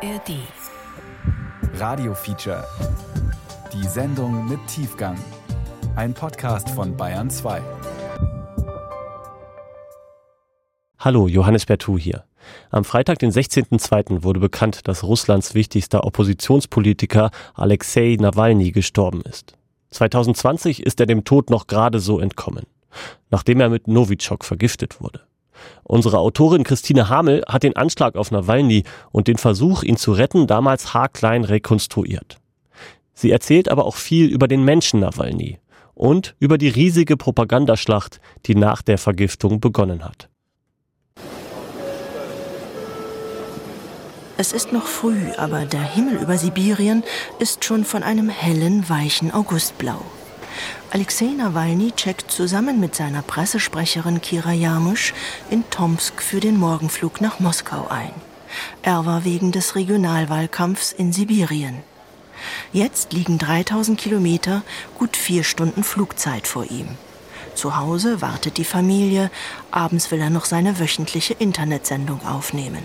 ARD. Radio Feature. Die Sendung mit Tiefgang. Ein Podcast von Bayern 2. Hallo, Johannes Bertou hier. Am Freitag, den 16.02. wurde bekannt, dass Russlands wichtigster Oppositionspolitiker Alexei Nawalny gestorben ist. 2020 ist er dem Tod noch gerade so entkommen, nachdem er mit Novichok vergiftet wurde. Unsere Autorin Christine Hamel hat den Anschlag auf Nawalny und den Versuch, ihn zu retten, damals haarklein rekonstruiert. Sie erzählt aber auch viel über den Menschen Nawalny und über die riesige Propagandaschlacht, die nach der Vergiftung begonnen hat. Es ist noch früh, aber der Himmel über Sibirien ist schon von einem hellen, weichen Augustblau. Alexei Nawalny checkt zusammen mit seiner Pressesprecherin Kira Jarmusch in Tomsk für den Morgenflug nach Moskau ein. Er war wegen des Regionalwahlkampfs in Sibirien. Jetzt liegen 3000 Kilometer, gut vier Stunden Flugzeit vor ihm. Zu Hause wartet die Familie, abends will er noch seine wöchentliche Internetsendung aufnehmen.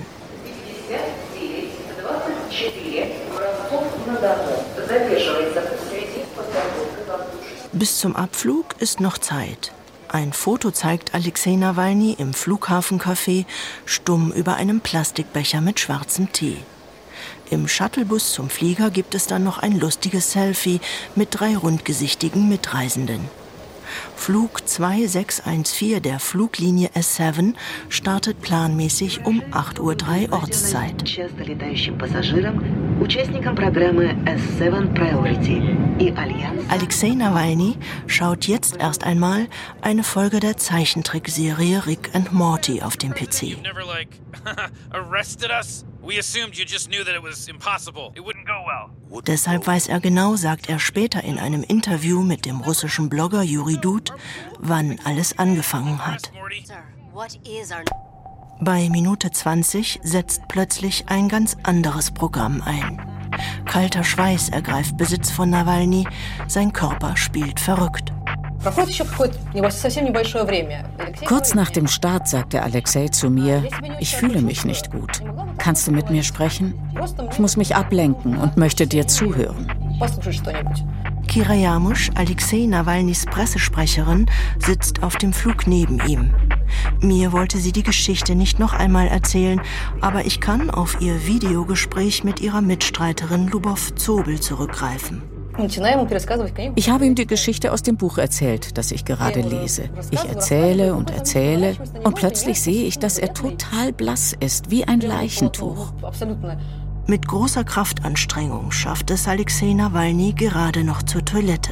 Bis zum Abflug ist noch Zeit. Ein Foto zeigt Alexei Nawalny im Flughafencafé stumm über einem Plastikbecher mit schwarzem Tee. Im Shuttlebus zum Flieger gibt es dann noch ein lustiges Selfie mit drei rundgesichtigen Mitreisenden. Flug 2614 der Fluglinie S7 startet planmäßig um 8.03 Uhr Ortszeit. Alexei Nawalny schaut jetzt erst einmal eine Folge der Zeichentrickserie Rick and Morty auf dem PC. Deshalb weiß er genau, sagt er später in einem Interview mit dem russischen Blogger Juri Dud, wann alles angefangen hat. Bei Minute 20 setzt plötzlich ein ganz anderes Programm ein. Kalter Schweiß ergreift Besitz von Nawalny, sein Körper spielt verrückt. Kurz nach dem Start sagte Alexei zu mir, ich fühle mich nicht gut. Kannst du mit mir sprechen? Ich muss mich ablenken und möchte dir zuhören. Kira Jamusch, Alexei Nawalnys Pressesprecherin, sitzt auf dem Flug neben ihm. Mir wollte sie die Geschichte nicht noch einmal erzählen, aber ich kann auf ihr Videogespräch mit ihrer Mitstreiterin Lubov Zobel zurückgreifen. Ich habe ihm die Geschichte aus dem Buch erzählt, das ich gerade lese. Ich erzähle und erzähle und plötzlich sehe ich, dass er total blass ist, wie ein Leichentuch. Mit großer Kraftanstrengung schafft es Alexei Nawalny gerade noch zur Toilette.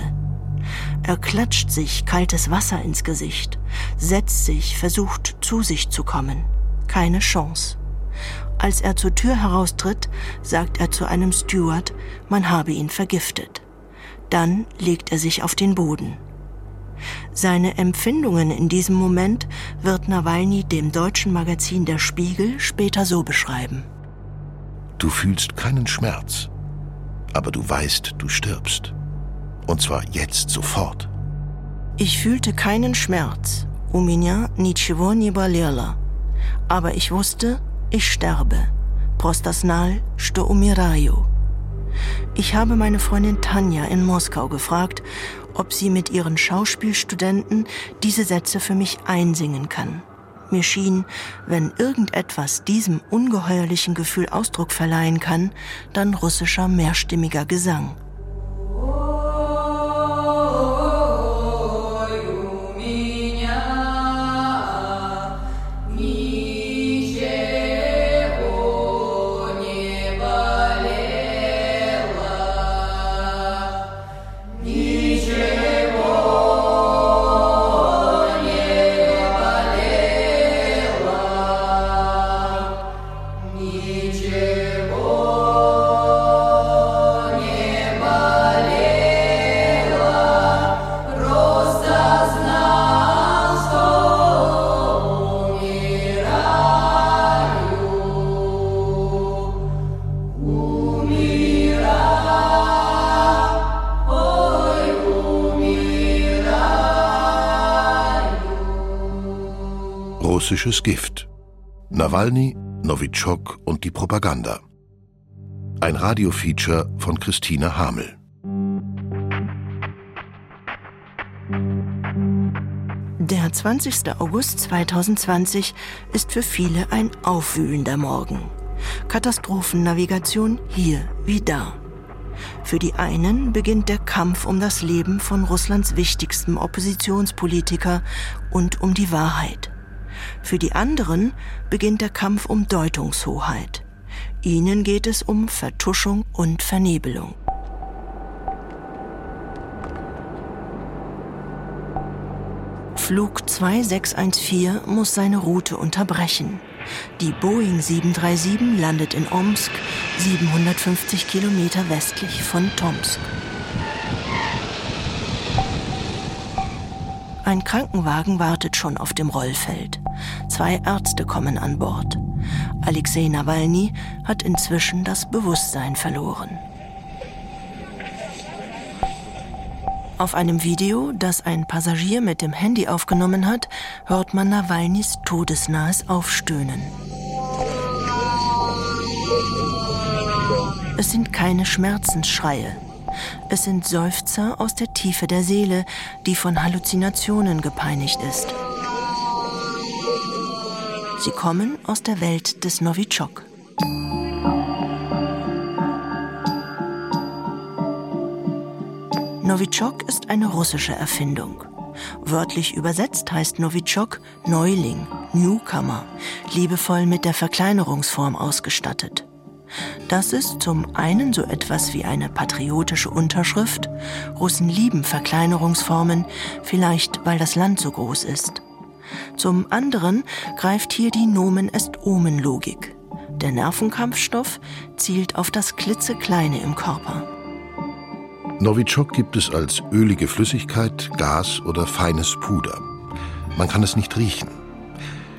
Er klatscht sich kaltes Wasser ins Gesicht, setzt sich, versucht zu sich zu kommen. Keine Chance. Als er zur Tür heraustritt, sagt er zu einem Steward, man habe ihn vergiftet. Dann legt er sich auf den Boden. Seine Empfindungen in diesem Moment wird Nawalny dem deutschen Magazin Der Spiegel später so beschreiben. Du fühlst keinen Schmerz, aber du weißt, du stirbst. Und zwar jetzt sofort. Ich fühlte keinen Schmerz. У меня ничего не болело. Aber ich wusste, ich sterbe. Prostasnal, что умираю. Ich habe meine Freundin Tanja in Moskau gefragt, ob sie mit ihren Schauspielstudenten diese Sätze für mich einsingen kann. Mir schien, wenn irgendetwas diesem ungeheuerlichen Gefühl Ausdruck verleihen kann, dann russischer mehrstimmiger Gesang. Russisches Gift. Nawalny, Novichok und die Propaganda. Ein Radiofeature von Christina Hamel. Der 20. August 2020 ist für viele ein aufwühlender Morgen. Katastrophennavigation hier wie da. Für die einen beginnt der Kampf um das Leben von Russlands wichtigstem Oppositionspolitiker und um die Wahrheit. Für die anderen beginnt der Kampf um Deutungshoheit. Ihnen geht es um Vertuschung und Vernebelung. Flug 2614 muss seine Route unterbrechen. Die Boeing 737 landet in Omsk, 750 Kilometer westlich von Tomsk. Ein Krankenwagen wartet schon auf dem Rollfeld. Zwei Ärzte kommen an Bord. Alexei Nawalny hat inzwischen das Bewusstsein verloren. Auf einem Video, das ein Passagier mit dem Handy aufgenommen hat, hört man Nawalnys todesnahes Aufstöhnen. Es sind keine Schmerzensschreie. Es sind Seufzer aus der Tiefe der Seele, die von Halluzinationen gepeinigt ist. Sie kommen aus der Welt des Novichok. Novichok ist eine russische Erfindung. Wörtlich übersetzt heißt Novichok Neuling, Newcomer, liebevoll mit der Verkleinerungsform ausgestattet. Das ist zum einen so etwas wie eine patriotische Unterschrift. Russen lieben Verkleinerungsformen, vielleicht weil das Land so groß ist. Zum anderen greift hier die Nomen est Omen Logik. Der Nervenkampfstoff zielt auf das klitzekleine im Körper. Novichok gibt es als ölige Flüssigkeit, Gas oder feines Puder. Man kann es nicht riechen.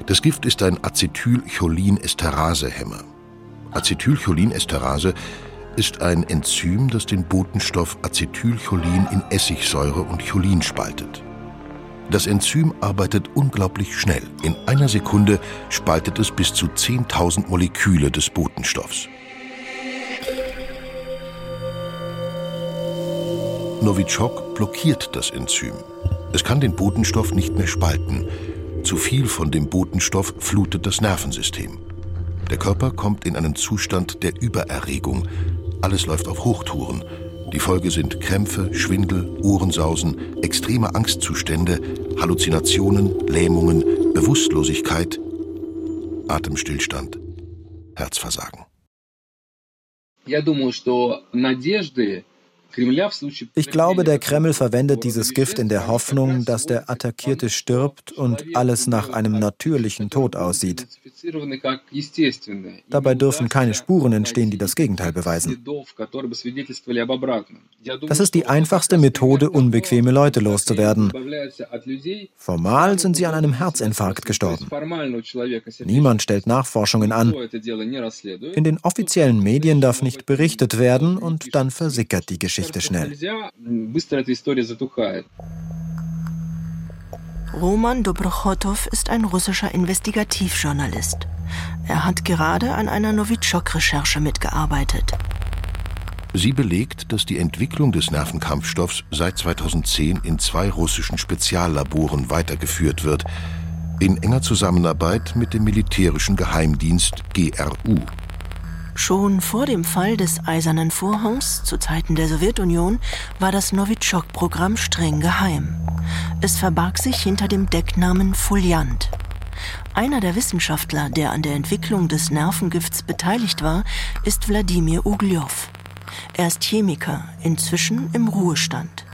Das Gift ist ein Acetylcholin-Esterase-Hämmer. Acetylcholin-Esterase ist ein Enzym, das den Botenstoff Acetylcholin in Essigsäure und Cholin spaltet. Das Enzym arbeitet unglaublich schnell. In einer Sekunde spaltet es bis zu 10.000 Moleküle des Botenstoffs. Novichok blockiert das Enzym. Es kann den Botenstoff nicht mehr spalten. Zu viel von dem Botenstoff flutet das Nervensystem. Der Körper kommt in einen Zustand der Übererregung. Alles läuft auf Hochtouren. Die Folge sind Krämpfe, Schwindel, Ohrensausen, extreme Angstzustände, Halluzinationen, Lähmungen, Bewusstlosigkeit, Atemstillstand, Herzversagen. Я думаю, что надежды ich glaube, der Kreml verwendet dieses Gift in der Hoffnung, dass der Attackierte stirbt und alles nach einem natürlichen Tod aussieht. Dabei dürfen keine Spuren entstehen, die das Gegenteil beweisen. Das ist die einfachste Methode, unbequeme Leute loszuwerden. Formal sind sie an einem Herzinfarkt gestorben. Niemand stellt Nachforschungen an. In den offiziellen Medien darf nicht berichtet werden und dann versickert die Geschichte schnell. Roman Dobrochotow ist ein russischer Investigativjournalist. Er hat gerade an einer Novichok-Recherche mitgearbeitet. Sie belegt, dass die Entwicklung des Nervenkampfstoffs seit 2010 in zwei russischen Speziallaboren weitergeführt wird, in enger Zusammenarbeit mit dem militärischen Geheimdienst GRU. Schon vor dem Fall des Eisernen Vorhangs zu Zeiten der Sowjetunion war das Novichok-Programm streng geheim. Es verbarg sich hinter dem Decknamen Foliant. Einer der Wissenschaftler, der an der Entwicklung des Nervengifts beteiligt war, ist Wladimir Ugljow. Er ist Chemiker, inzwischen im Ruhestand.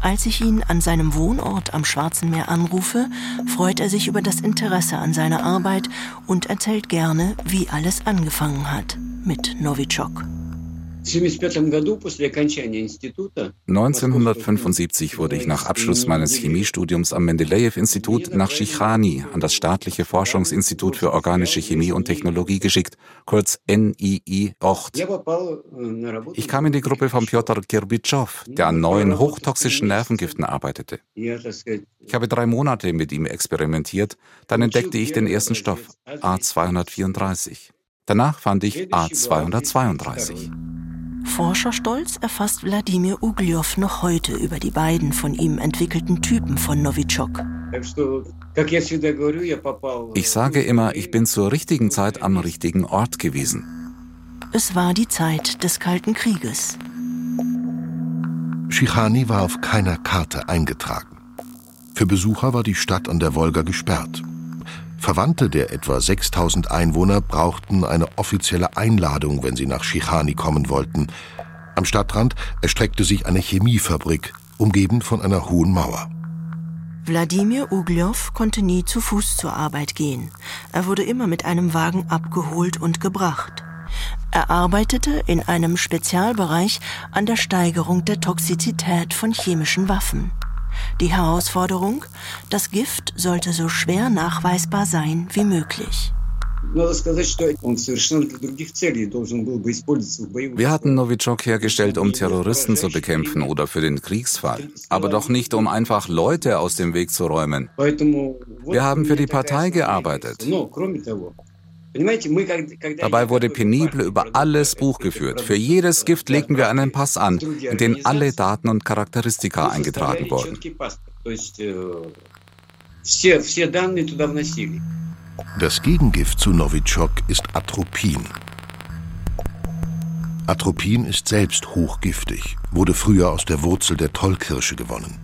Als ich ihn an seinem Wohnort am Schwarzen Meer anrufe, freut er sich über das Interesse an seiner Arbeit und erzählt gerne, wie alles angefangen hat mit Novichok. 1975 wurde ich nach Abschluss meines Chemiestudiums am Mendeleev-Institut nach Shichani an das staatliche Forschungsinstitut für organische Chemie und Technologie geschickt, kurz NII Ocht. Ich kam in die Gruppe von Piotr Kirbitschow, der an neuen hochtoxischen Nervengiften arbeitete. Ich habe drei Monate mit ihm experimentiert, dann entdeckte ich den ersten Stoff, A234. Danach fand ich A232. Forscherstolz erfasst Wladimir Ugliow noch heute über die beiden von ihm entwickelten Typen von Novichok. Ich sage immer, ich bin zur richtigen Zeit am richtigen Ort gewesen. Es war die Zeit des Kalten Krieges. Schichani war auf keiner Karte eingetragen. Für Besucher war die Stadt an der Wolga gesperrt. Verwandte der etwa 6000 Einwohner brauchten eine offizielle Einladung, wenn sie nach Schichani kommen wollten. Am Stadtrand erstreckte sich eine Chemiefabrik, umgeben von einer hohen Mauer. Wladimir Ugliow konnte nie zu Fuß zur Arbeit gehen. Er wurde immer mit einem Wagen abgeholt und gebracht. Er arbeitete in einem Spezialbereich an der Steigerung der Toxizität von chemischen Waffen. Die Herausforderung, das Gift sollte so schwer nachweisbar sein wie möglich. Wir hatten Novichok hergestellt, um Terroristen zu bekämpfen oder für den Kriegsfall, aber doch nicht, um einfach Leute aus dem Weg zu räumen. Wir haben für die Partei gearbeitet. Dabei wurde penibel über alles Buch geführt. Für jedes Gift legten wir einen Pass an, in den alle Daten und Charakteristika eingetragen wurden. Das Gegengift zu Novichok ist Atropin. Atropin ist selbst hochgiftig, wurde früher aus der Wurzel der Tollkirsche gewonnen.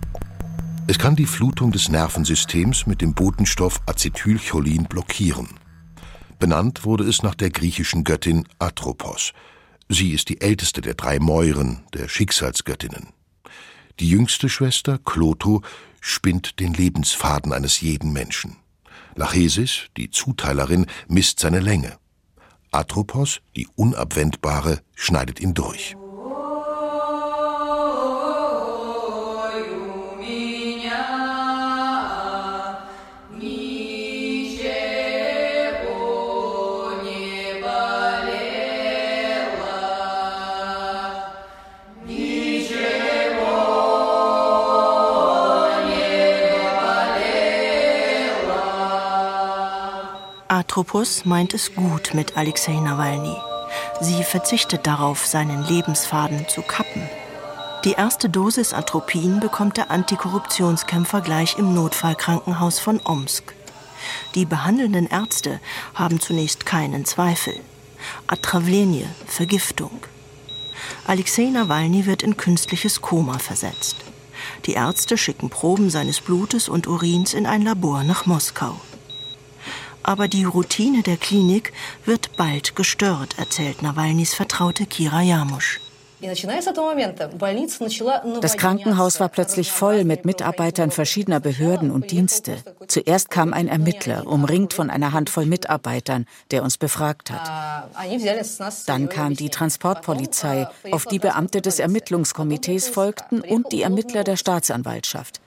Es kann die Flutung des Nervensystems mit dem Botenstoff Acetylcholin blockieren. Benannt wurde es nach der griechischen Göttin Atropos. Sie ist die älteste der drei Mäuren, der Schicksalsgöttinnen. Die jüngste Schwester, Kloto, spinnt den Lebensfaden eines jeden Menschen. Lachesis, die Zuteilerin, misst seine Länge. Atropos, die Unabwendbare, schneidet ihn durch. Atropos meint es gut mit Alexei Nawalny. Sie verzichtet darauf, seinen Lebensfaden zu kappen. Die erste Dosis Atropin bekommt der Antikorruptionskämpfer gleich im Notfallkrankenhaus von Omsk. Die behandelnden Ärzte haben zunächst keinen Zweifel. Atravlenie, Vergiftung. Alexei Nawalny wird in künstliches Koma versetzt. Die Ärzte schicken Proben seines Blutes und Urins in ein Labor nach Moskau. Aber die Routine der Klinik wird bald gestört, erzählt Nawalnys Vertraute Kira Jamusch. Das Krankenhaus war plötzlich voll mit Mitarbeitern verschiedener Behörden und Dienste. Zuerst kam ein Ermittler, umringt von einer Handvoll Mitarbeitern, der uns befragt hat. Dann kam die Transportpolizei, auf die Beamte des Ermittlungskomitees folgten und die Ermittler der Staatsanwaltschaft.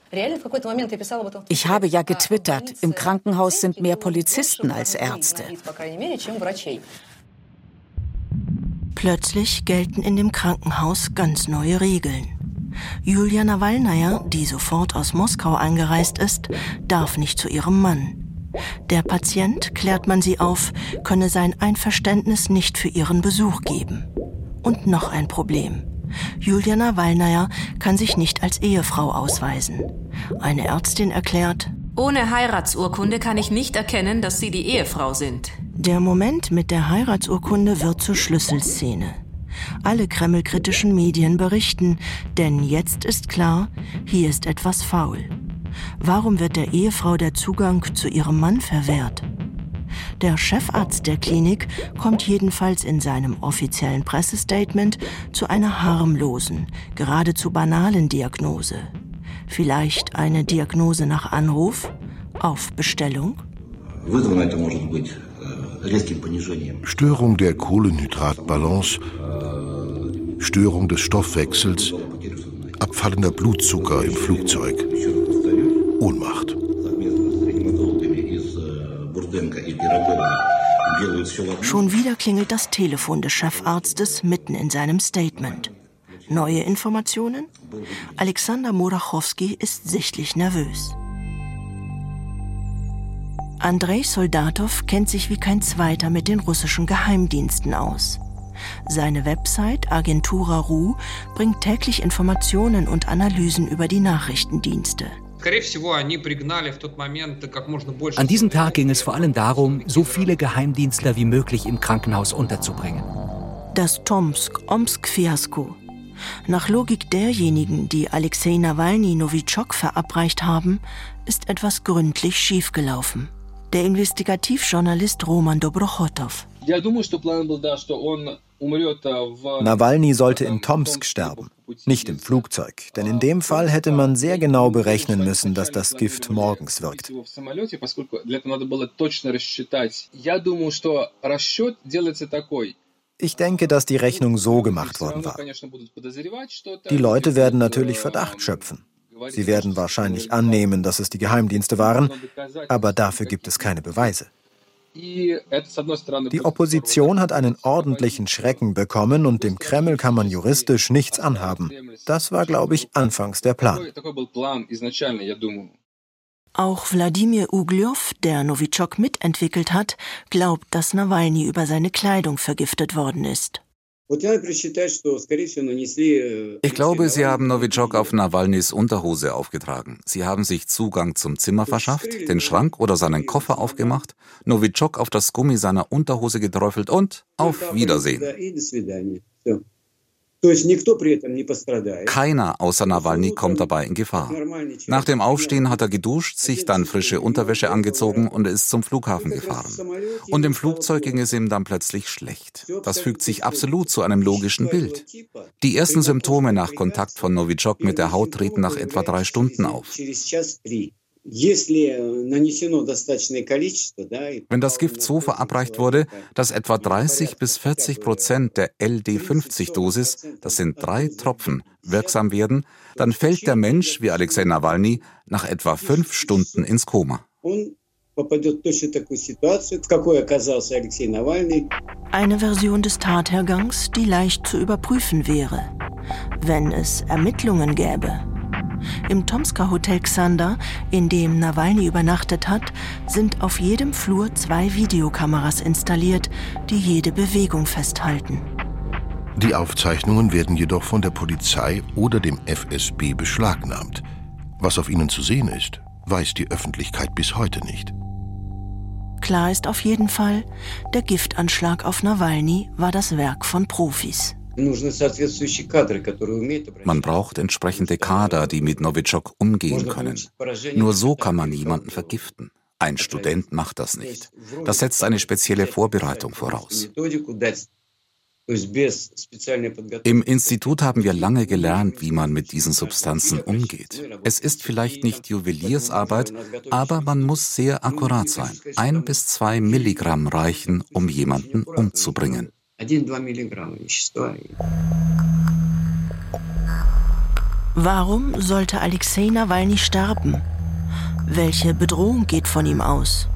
Ich habe ja getwittert, im Krankenhaus sind mehr Polizisten als Ärzte. Plötzlich gelten in dem Krankenhaus ganz neue Regeln. Julia Nawalnaja, die sofort aus Moskau eingereist ist, darf nicht zu ihrem Mann. Der Patient, klärt man sie auf, könne sein Einverständnis nicht für ihren Besuch geben. Und noch ein Problem. Julia Nawalnaja kann sich nicht als Ehefrau ausweisen. Eine Ärztin erklärt, ohne Heiratsurkunde kann ich nicht erkennen, dass Sie die Ehefrau sind. Der Moment mit der Heiratsurkunde wird zur Schlüsselszene. Alle kremlkritischen Medien berichten, denn jetzt ist klar, hier ist etwas faul. Warum wird der Ehefrau der Zugang zu ihrem Mann verwehrt? Der Chefarzt der Klinik kommt jedenfalls in seinem offiziellen Pressestatement zu einer harmlosen, geradezu banalen Diagnose. Vielleicht eine Diagnose nach Anruf? Auf Bestellung? Störung der Kohlenhydratbalance, Störung des Stoffwechsels, abfallender Blutzucker im Flugzeug, Ohnmacht. Schon wieder klingelt das Telefon des Chefarztes mitten in seinem Statement. Neue Informationen? Alexander Morachowski ist sichtlich nervös. Andrei Soldatow kennt sich wie kein zweiter mit den russischen Geheimdiensten aus. Seine Website Agentura RU bringt täglich Informationen und Analysen über die Nachrichtendienste. An diesem Tag ging es vor allem darum, so viele Geheimdienstler wie möglich im Krankenhaus unterzubringen. Das Tomsk-Omsk-Fiasko. Nach Logik derjenigen, die Alexei Nawalny Novichok verabreicht haben, ist etwas gründlich schiefgelaufen. Der Investigativjournalist Roman Dobrochotow. Nawalny sollte in Tomsk sterben, nicht im Flugzeug, denn in dem Fall hätte man sehr genau berechnen müssen, dass das Gift morgens wirkt. Ich denke, dass die Rechnung so gemacht worden war. Die Leute werden natürlich Verdacht schöpfen. Sie werden wahrscheinlich annehmen, dass es die Geheimdienste waren, aber dafür gibt es keine Beweise. Die Opposition hat einen ordentlichen Schrecken bekommen und dem Kreml kann man juristisch nichts anhaben. Das war, glaube ich, anfangs der Plan. Auch Wladimir Ugljow, der Novichok mitentwickelt hat, glaubt, dass Nawalny über seine Kleidung vergiftet worden ist. Ich glaube, Sie haben Novichok auf Nawalnys Unterhose aufgetragen. Sie haben sich Zugang zum Zimmer verschafft, den Schrank oder seinen Koffer aufgemacht, Novichok auf das Gummi seiner Unterhose geträufelt und auf Wiedersehen. Keiner außer Nawalny kommt dabei in Gefahr. Nach dem Aufstehen hat er geduscht, sich dann frische Unterwäsche angezogen und ist zum Flughafen gefahren. Und im Flugzeug ging es ihm dann plötzlich schlecht. Das fügt sich absolut zu einem logischen Bild. Die ersten Symptome nach Kontakt von Novichok mit der Haut treten nach etwa drei Stunden auf. Wenn das Gift so verabreicht wurde, dass etwa 30 bis 40 Prozent der LD50-Dosis, das sind drei Tropfen, wirksam werden, dann fällt der Mensch, wie Alexei Nawalny, nach etwa fünf Stunden ins Koma. Eine Version des Tathergangs, die leicht zu überprüfen wäre, wenn es Ermittlungen gäbe. Im Tomsker Hotel Xander, in dem Nawalny übernachtet hat, sind auf jedem Flur zwei Videokameras installiert, die jede Bewegung festhalten. Die Aufzeichnungen werden jedoch von der Polizei oder dem FSB beschlagnahmt. Was auf ihnen zu sehen ist, weiß die Öffentlichkeit bis heute nicht. Klar ist auf jeden Fall, der Giftanschlag auf Nawalny war das Werk von Profis. Man braucht entsprechende Kader, die mit Novichok umgehen können. Nur so kann man jemanden vergiften. Ein Student macht das nicht. Das setzt eine spezielle Vorbereitung voraus. Im Institut haben wir lange gelernt, wie man mit diesen Substanzen umgeht. Es ist vielleicht nicht Juweliersarbeit, aber man muss sehr akkurat sein. Ein bis zwei Milligramm reichen, um jemanden umzubringen. 1-2 Milligramm вещества. Warum sollte Alexei Nawalny sterben? Welche Bedrohung geht von ihm aus?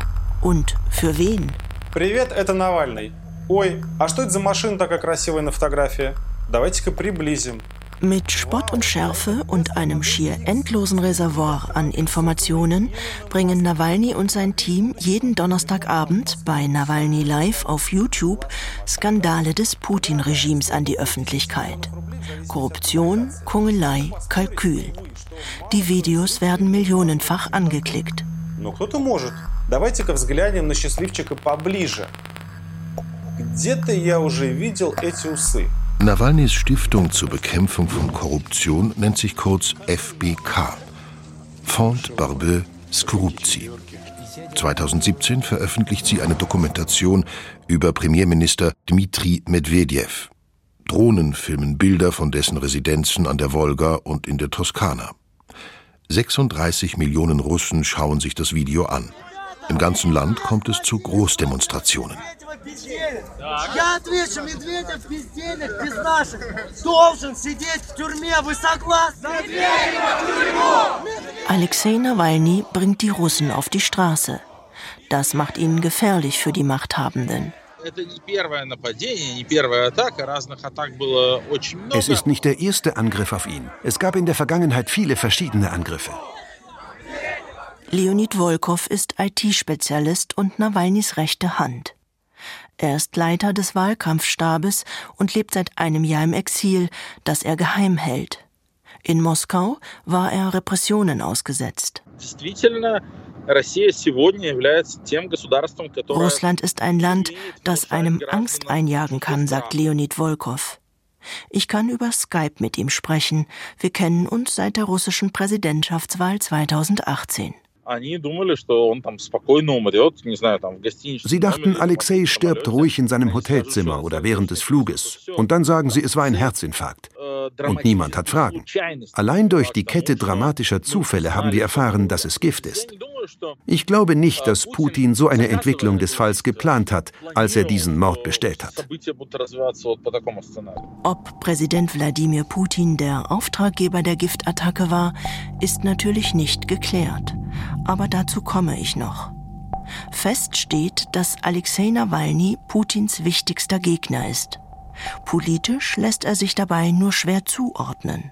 Und für wen? Привет, это Навальный. Ой, а что это за машина такая красивая на фотографии? Давайте-ка приблизим. Mit Spott und Schärfe und einem schier endlosen Reservoir an Informationen bringen Nawalny und sein Team jeden Donnerstagabend bei Nawalny Live auf YouTube Skandale des Putin-Regimes an die Öffentlichkeit. Korruption, Kungelei, Kalkül. Die Videos werden millionenfach angeklickt. Давайте-ка взглянем на счастливчика поближе. Где-то я уже видел эти усы. Nawalnys Stiftung zur Bekämpfung von Korruption nennt sich kurz FBK, Fond Barbe Skorupzi. 2017 veröffentlicht sie eine Dokumentation über Premierminister Dmitri Medvedev. Drohnen filmen Bilder von dessen Residenzen an der Wolga und in der Toskana. 36 Millionen Russen schauen sich das Video an. Im ganzen Land kommt es zu Großdemonstrationen. Я отвечу, Медведев без денег, без наших, должен сидеть в тюрьме. Вы согласны? Alexei Nawalny bringt die Russen auf die Straße. Das macht ihn gefährlich für die Machthabenden. Es ist nicht der erste Angriff auf ihn. Es gab in der Vergangenheit viele verschiedene Angriffe. Leonid Volkov ist IT-Spezialist und Nawalnys rechte Hand. Er ist Leiter des Wahlkampfstabes und lebt seit einem Jahr im Exil, das er geheim hält. In Moskau war er Repressionen ausgesetzt. Russland ist ein Land, das einem Angst einjagen kann, sagt Leonid Volkov. Ich kann über Skype mit ihm sprechen. Wir kennen uns seit der russischen Präsidentschaftswahl 2018. Sie dachten, Alexei stirbt ruhig in seinem Hotelzimmer oder während des Fluges. Und dann sagen sie, es war ein Herzinfarkt. Und niemand hat Fragen. Allein durch die Kette dramatischer Zufälle haben wir erfahren, dass es Gift ist. Ich glaube nicht, dass Putin so eine Entwicklung des Falls geplant hat, als er diesen Mord bestellt hat. Ob Präsident Wladimir Putin der Auftraggeber der Giftattacke war, ist natürlich nicht geklärt. Aber dazu komme ich noch. Fest steht, dass Alexei Nawalny Putins wichtigster Gegner ist. Politisch lässt er sich dabei nur schwer zuordnen.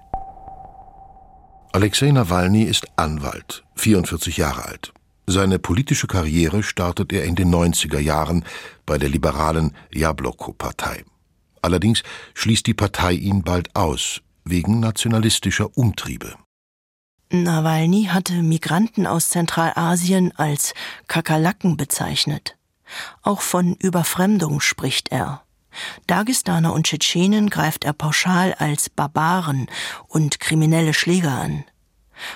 Alexei Nawalny ist Anwalt, 44 Jahre alt. Seine politische Karriere startet er in den 90er Jahren bei der liberalen Jabloko-Partei. Allerdings schließt die Partei ihn bald aus, wegen nationalistischer Umtriebe. Nawalny hatte Migranten aus Zentralasien als Kakerlaken bezeichnet. Auch von Überfremdung spricht er. Dagestaner und Tschetschenen greift er pauschal als Barbaren und kriminelle Schläger an.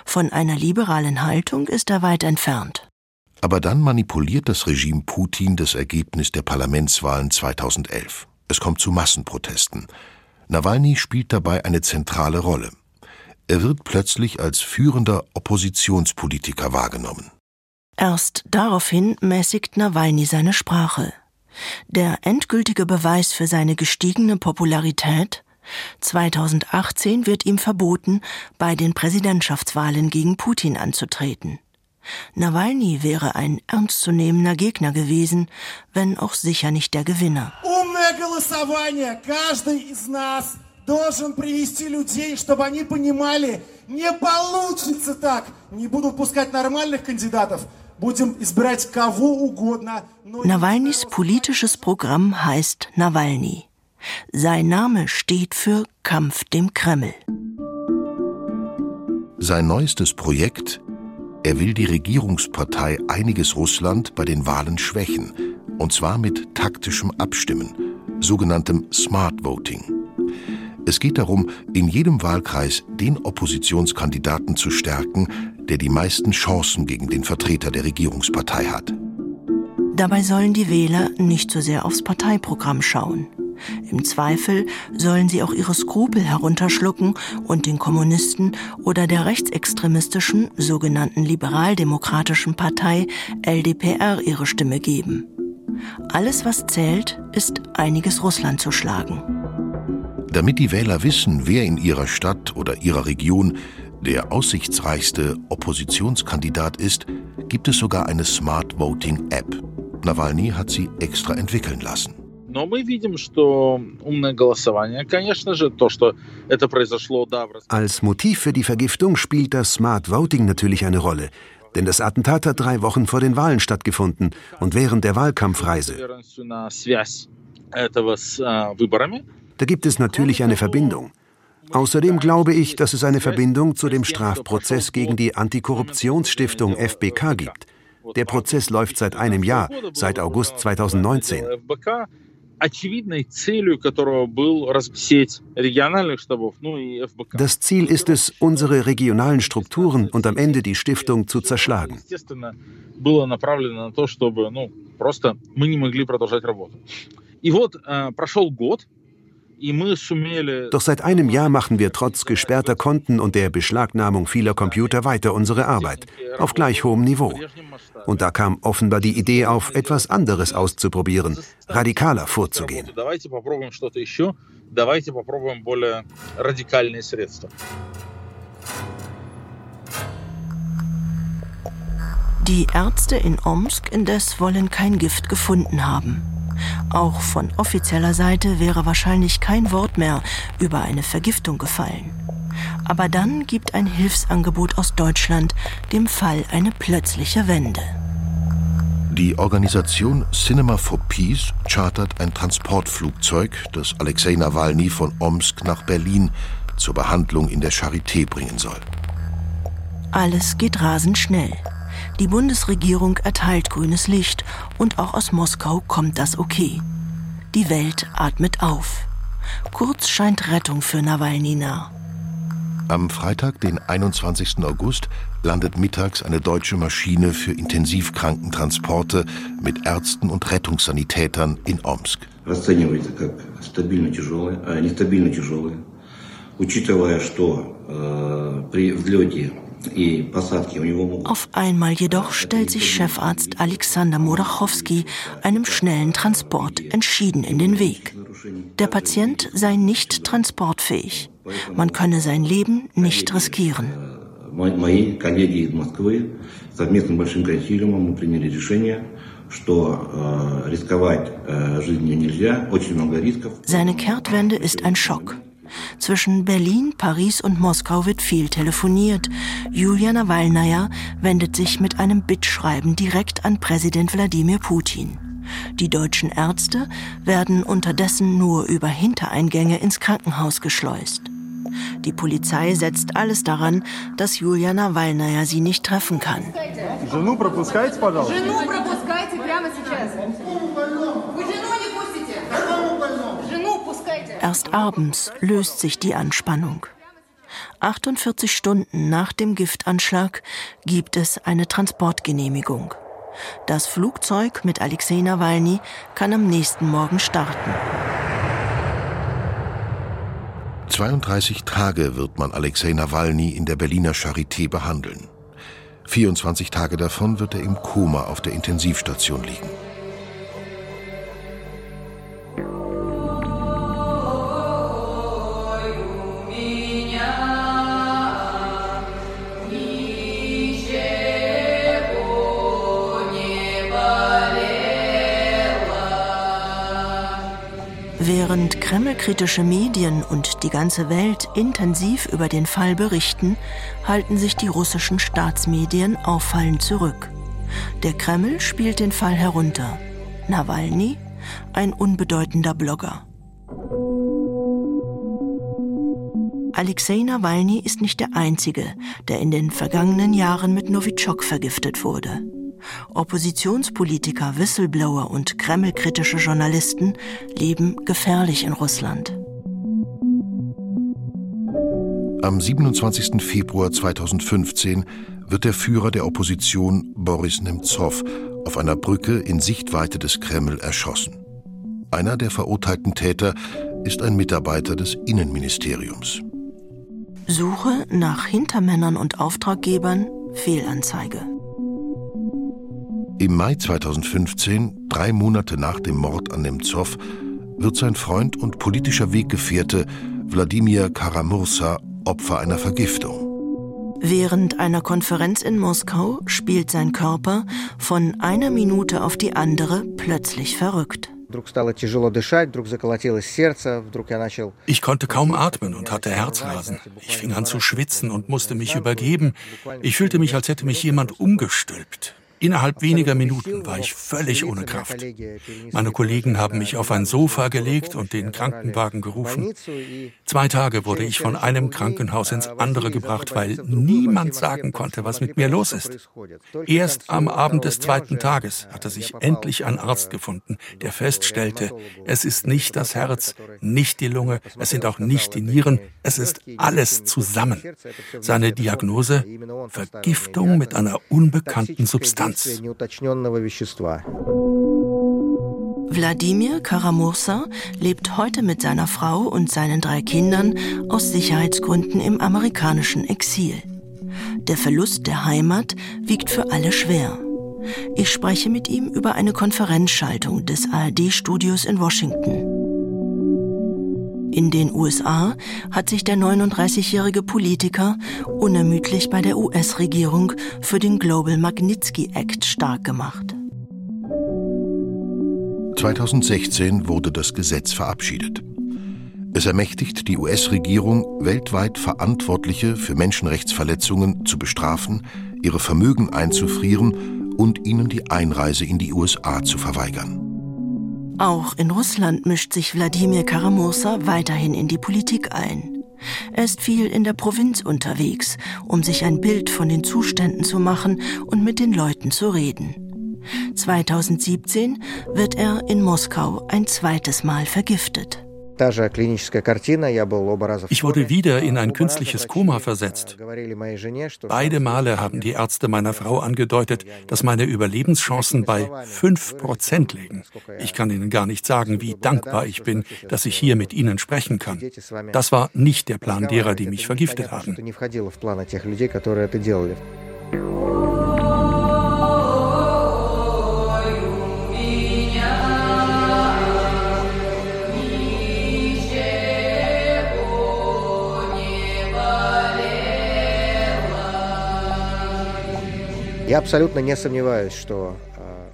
Von einer liberalen Haltung ist er weit entfernt. Aber dann manipuliert das Regime Putin das Ergebnis der Parlamentswahlen 2011. Es kommt zu Massenprotesten. Nawalny spielt dabei eine zentrale Rolle. Er wird plötzlich als führender Oppositionspolitiker wahrgenommen. Erst daraufhin mäßigt Nawalny seine Sprache. Der endgültige Beweis für seine gestiegene Popularität 2018 wird ihm verboten, bei den Präsidentschaftswahlen gegen Putin anzutreten. Nawalny wäre ein ernstzunehmender Gegner gewesen, wenn auch sicher nicht der Gewinner. должен привести людей, чтобы они понимали, не получится так. Не буду впускать нормальных кандидатов. Nawalnys politisches Programm heißt Nawalny. Sein Name steht für Kampf dem Kreml. Sein neuestes Projekt? Er will die Regierungspartei Einiges Russland bei den Wahlen schwächen, und zwar mit taktischem Abstimmen, sogenanntem Smart Voting. Es geht darum, in jedem Wahlkreis den Oppositionskandidaten zu stärken, der die meisten Chancen gegen den Vertreter der Regierungspartei hat. Dabei sollen die Wähler nicht so sehr aufs Parteiprogramm schauen. Im Zweifel sollen sie auch ihre Skrupel herunterschlucken und den Kommunisten oder der rechtsextremistischen sogenannten liberaldemokratischen Partei LDPR ihre Stimme geben. Alles, was zählt, ist einiges Russland zu schlagen. Damit die Wähler wissen, wer in ihrer Stadt oder ihrer Region der aussichtsreichste Oppositionskandidat ist, gibt es sogar eine Smart Voting App. Nawalny hat sie extra entwickeln lassen. Als Motiv für die Vergiftung spielt das Smart Voting natürlich eine Rolle. Denn das Attentat hat drei Wochen vor den Wahlen stattgefunden und während der Wahlkampfreise. Da gibt es natürlich eine Verbindung. Außerdem glaube ich, dass es eine Verbindung zu dem Strafprozess gegen die Antikorruptionsstiftung FBK gibt. Der Prozess läuft seit einem Jahr, seit August 2019. Das Ziel ist es, unsere regionalen Strukturen und am Ende die Stiftung zu zerschlagen. Doch seit einem Jahr machen wir trotz gesperrter Konten und der Beschlagnahmung vieler Computer weiter unsere Arbeit, auf gleich hohem Niveau. Und da kam offenbar die Idee auf, etwas anderes auszuprobieren, radikaler vorzugehen. Die Ärzte in Omsk indes wollen kein Gift gefunden haben. Auch von offizieller Seite wäre wahrscheinlich kein Wort mehr über eine Vergiftung gefallen. Aber dann gibt ein Hilfsangebot aus Deutschland dem Fall eine plötzliche Wende. Die Organisation Cinema for Peace chartert ein Transportflugzeug, das Alexei Nawalny von Omsk nach Berlin zur Behandlung in der Charité bringen soll. Alles geht rasend schnell. Die Bundesregierung erteilt grünes Licht und auch aus Moskau kommt das Okay. Die Welt atmet auf. Kurz scheint Rettung für Nawalny nah. Am Freitag, den 21. August, landet mittags eine deutsche Maschine für Intensivkrankentransporte mit Ärzten und Rettungssanitätern in Omsk. Учитывая, что при взлете auf einmal jedoch stellt sich Chefarzt Alexander Murachowski einem schnellen Transport entschieden in den Weg. Der Patient sei nicht transportfähig. Man könne sein Leben nicht riskieren. Seine Kehrtwende ist ein Schock. Zwischen Berlin, Paris und Moskau wird viel telefoniert. Julia Nawalnaja wendet sich mit einem Bittschreiben direkt an Präsident Wladimir Putin. Die deutschen Ärzte werden unterdessen nur über Hintereingänge ins Krankenhaus geschleust. Die Polizei setzt alles daran, dass Julia Nawalnaja sie nicht treffen kann. Жену пропускайте, пожалуйста. Жену пропускайте прямо сейчас. Erst abends löst sich die Anspannung. 48 Stunden nach dem Giftanschlag gibt es eine Transportgenehmigung. Das Flugzeug mit Alexei Nawalny kann am nächsten Morgen starten. 32 Tage wird man Alexei Nawalny in der Berliner Charité behandeln. 24 Tage davon wird er im Koma auf der Intensivstation liegen. Während kremlkritische Medien und die ganze Welt intensiv über den Fall berichten, halten sich die russischen Staatsmedien auffallend zurück. Der Kreml spielt den Fall herunter. Nawalny, ein unbedeutender Blogger. Alexei Nawalny ist nicht der Einzige, der in den vergangenen Jahren mit Novichok vergiftet wurde. Oppositionspolitiker, Whistleblower und kremlkritische Journalisten leben gefährlich in Russland. Am 27. Februar 2015 wird der Führer der Opposition Boris Nemtsov auf einer Brücke in Sichtweite des Kreml erschossen. Einer der verurteilten Täter ist ein Mitarbeiter des Innenministeriums. Suche nach Hintermännern und Auftraggebern Fehlanzeige. Im Mai 2015, drei Monate nach dem Mord an Nemtsov, wird sein Freund und politischer Weggefährte Wladimir Karamursa Opfer einer Vergiftung. Während einer Konferenz in Moskau spielt sein Körper von einer Minute auf die andere plötzlich verrückt. Ich konnte kaum atmen und hatte Herzrasen. Ich fing an zu schwitzen und musste mich übergeben. Ich fühlte mich, als hätte mich jemand umgestülpt. Innerhalb weniger Minuten war ich völlig ohne Kraft. Meine Kollegen haben mich auf ein Sofa gelegt und den Krankenwagen gerufen. Zwei Tage wurde ich von einem Krankenhaus ins andere gebracht, weil niemand sagen konnte, was mit mir los ist. Erst am Abend des zweiten Tages hatte sich endlich ein Arzt gefunden, der feststellte, es ist nicht das Herz, nicht die Lunge, es sind auch nicht die Nieren, es ist alles zusammen. Seine Diagnose Vergiftung mit einer unbekannten Substanz. Substanz. Wladimir Karamursa lebt heute mit seiner Frau und seinen drei Kindern aus Sicherheitsgründen im amerikanischen Exil. Der Verlust der Heimat wiegt für alle schwer. Ich spreche mit ihm über eine Konferenzschaltung des ARD-Studios in Washington. In den USA hat sich der 39-jährige Politiker unermüdlich bei der US-Regierung für den Global Magnitsky Act stark gemacht. 2016 wurde das Gesetz verabschiedet. Es ermächtigt die US-Regierung, weltweit Verantwortliche für Menschenrechtsverletzungen zu bestrafen, ihre Vermögen einzufrieren und ihnen die Einreise in die USA zu verweigern. Auch in Russland mischt sich Wladimir Karamosa weiterhin in die Politik ein. Er ist viel in der Provinz unterwegs, um sich ein Bild von den Zuständen zu machen und mit den Leuten zu reden. 2017 wird er in Moskau ein zweites Mal vergiftet. Ich wurde wieder in ein künstliches Koma versetzt. Beide Male haben die Ärzte meiner Frau angedeutet, dass meine Überlebenschancen bei 5% liegen. Ich kann Ihnen gar nicht sagen, wie dankbar ich bin, dass ich hier mit Ihnen sprechen kann. Das war nicht der Plan derer, die mich vergiftet haben.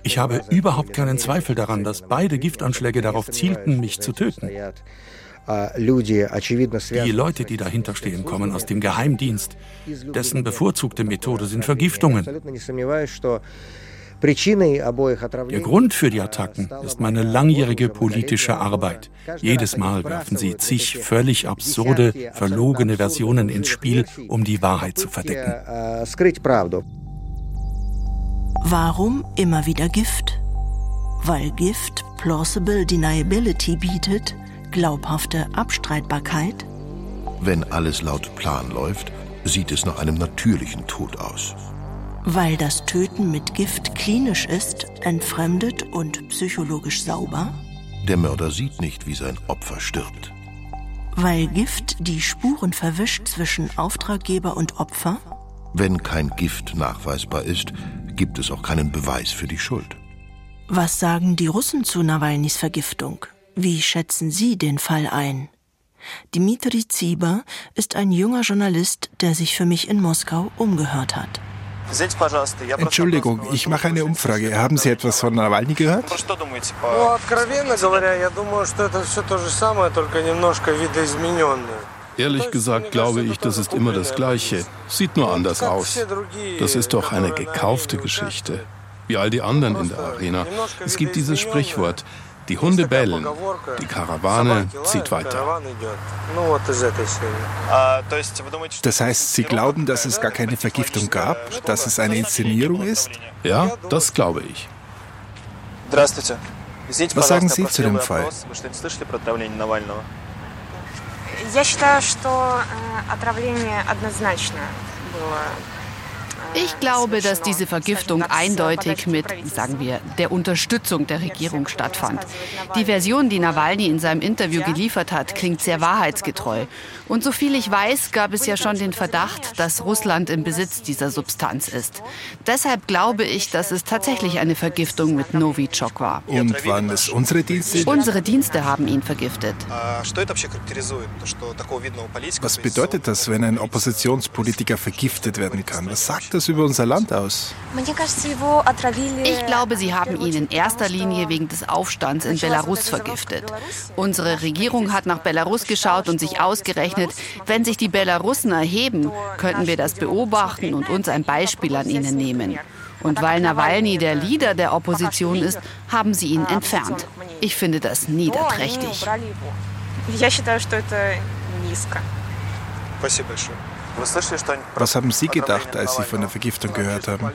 Ich habe überhaupt keinen Zweifel daran, dass beide Giftanschläge darauf zielten, mich zu töten. Die Leute, die dahinter stehen, kommen aus dem Geheimdienst. Dessen bevorzugte Methode sind Vergiftungen. Der Grund für die Attacken ist meine langjährige politische Arbeit. Jedes Mal werfen sie zig völlig absurde, verlogene Versionen ins Spiel, um die Wahrheit zu verdecken. Warum immer wieder Gift? Weil Gift plausible deniability bietet, glaubhafte Abstreitbarkeit? Wenn alles laut Plan läuft, sieht es nach einem natürlichen Tod aus. Weil das Töten mit Gift klinisch ist, entfremdet und psychologisch sauber? Der Mörder sieht nicht, wie sein Opfer stirbt. Weil Gift die Spuren verwischt zwischen Auftraggeber und Opfer? Wenn kein Gift nachweisbar ist, gibt es auch keinen Beweis für die Schuld. Was sagen die Russen zu Nawalnys Vergiftung? Wie schätzen Sie den Fall ein? Dmitri Zieber ist ein junger Journalist, der sich für mich in Moskau umgehört hat. Entschuldigung, ich mache eine Umfrage. Haben Sie etwas von Nawalny gehört? Ehrlich gesagt glaube ich, das ist immer das Gleiche. Sieht nur anders aus. Das ist doch eine gekaufte Geschichte. Wie all die anderen in der Arena. Es gibt dieses Sprichwort, die Hunde bellen, die Karawane zieht weiter. Das heißt, Sie glauben, dass es gar keine Vergiftung gab, dass es eine Inszenierung ist? Ja, das glaube ich. Was sagen Sie zu dem Fall? Я считаю, что отравление однозначно было ich glaube, dass diese Vergiftung eindeutig mit, sagen wir, der Unterstützung der Regierung stattfand. Die Version, die Nawalny in seinem Interview geliefert hat, klingt sehr wahrheitsgetreu. Und soviel ich weiß, gab es ja schon den Verdacht, dass Russland im Besitz dieser Substanz ist. Deshalb glaube ich, dass es tatsächlich eine Vergiftung mit Novichok war. Und waren es unsere Dienste? Unsere Dienste haben ihn vergiftet. Was bedeutet das, wenn ein Oppositionspolitiker vergiftet werden kann? Was sagt das über unser Land aus? Ich glaube, sie haben ihn in erster Linie wegen des Aufstands in Belarus vergiftet. Unsere Regierung hat nach Belarus geschaut und sich ausgerechnet, wenn sich die Belarussen erheben, könnten wir das beobachten und uns ein Beispiel an ihnen nehmen. Und weil Nawalny der Leader der Opposition ist, haben sie ihn entfernt. Ich finde das niederträchtig. Was haben Sie gedacht, als Sie von der Vergiftung gehört haben?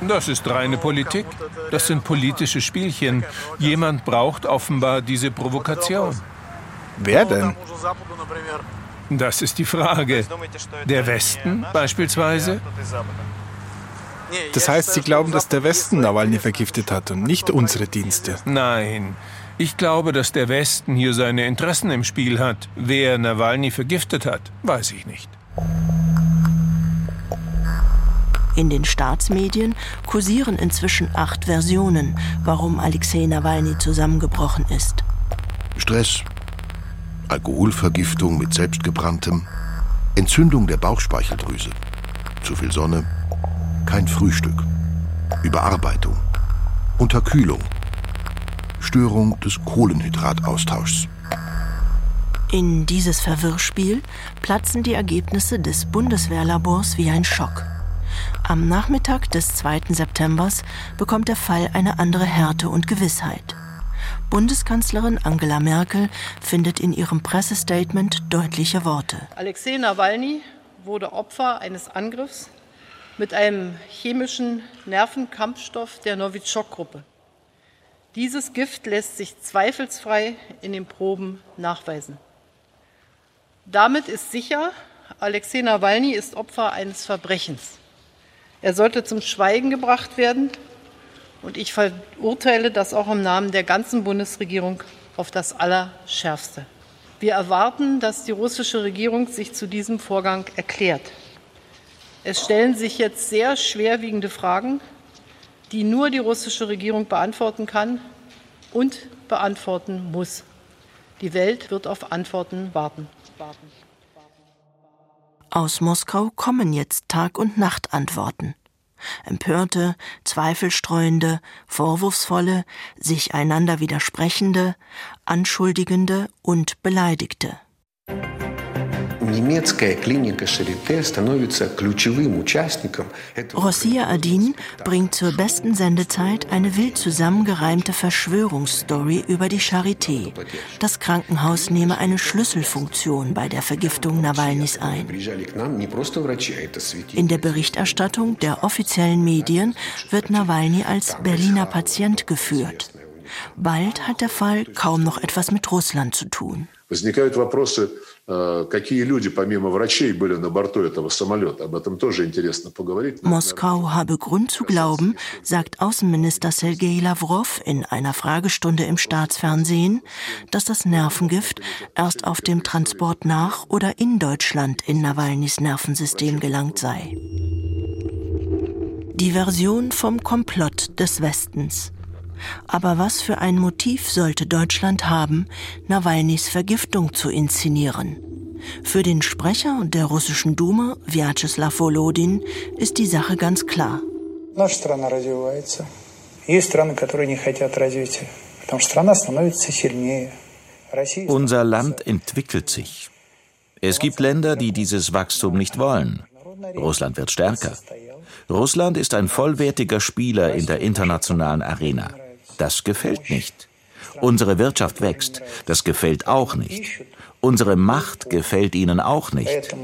Das ist reine Politik. Das sind politische Spielchen. Jemand braucht offenbar diese Provokation. Wer denn? Das ist die Frage. Der Westen beispielsweise? Das heißt, Sie glauben, dass der Westen Nawalny vergiftet hat und nicht unsere Dienste? Nein. Ich glaube, dass der Westen hier seine Interessen im Spiel hat. Wer Nawalny vergiftet hat, weiß ich nicht. In den Staatsmedien kursieren inzwischen acht Versionen, warum Alexei Nawalny zusammengebrochen ist. Stress, Alkoholvergiftung mit selbstgebranntem, Entzündung der Bauchspeicheldrüse, zu viel Sonne, kein Frühstück, Überarbeitung, Unterkühlung, Störung des Kohlenhydrataustauschs, In dieses Verwirrspiel platzen die Ergebnisse des Bundeswehrlabors wie ein Schock. Am Nachmittag des 2. September bekommt der Fall eine andere Härte und Gewissheit. Bundeskanzlerin Angela Merkel findet in ihrem Pressestatement deutliche Worte. Alexei Nawalny wurde Opfer eines Angriffs mit einem chemischen Nervenkampfstoff der Novichok-Gruppe. Dieses Gift lässt sich zweifelsfrei in den Proben nachweisen. Damit ist sicher, Alexei Nawalny ist Opfer eines Verbrechens. Er sollte zum Schweigen gebracht werden. Und ich verurteile das auch im Namen der ganzen Bundesregierung auf das Allerschärfste. Wir erwarten, dass die russische Regierung sich zu diesem Vorgang erklärt. Es stellen sich jetzt sehr schwerwiegende Fragen, die nur die russische Regierung beantworten kann und beantworten muss. Die Welt wird auf Antworten warten. Aus Moskau kommen jetzt Tag- und Nachtantworten. Empörte, zweifelstreuende, vorwurfsvolle, sich einander widersprechende, anschuldigende und beleidigte. Rossiya Adin bringt zur besten Sendezeit eine wild zusammengereimte Verschwörungsstory über die Charité. Das Krankenhaus nehme eine Schlüsselfunktion bei der Vergiftung Nawalnys ein. In der Berichterstattung der offiziellen Medien wird Nawalny als Berliner Patient geführt. Bald hat der Fall kaum noch etwas mit Russland zu tun. Какие люди Moskau habe Grund zu glauben, sagt Außenminister Sergei Lavrov in einer Fragestunde im Staatsfernsehen, dass das Nervengift erst auf dem Transport nach oder in Deutschland in Nawalnys Nervensystem gelangt sei. Die Version vom Komplott des Westens. Aber was für ein Motiv sollte Deutschland haben, Nawalnys Vergiftung zu inszenieren? Für den Sprecher der russischen Duma, Vyacheslav Volodin, ist die Sache ganz klar. Unser Land entwickelt sich. Es gibt Länder, die dieses Wachstum nicht wollen. Russland wird stärker. Russland ist ein vollwertiger Spieler in der internationalen Arena. Das gefällt nicht. Unsere Wirtschaft wächst. Das gefällt auch nicht. Unsere Macht gefällt ihnen auch nicht.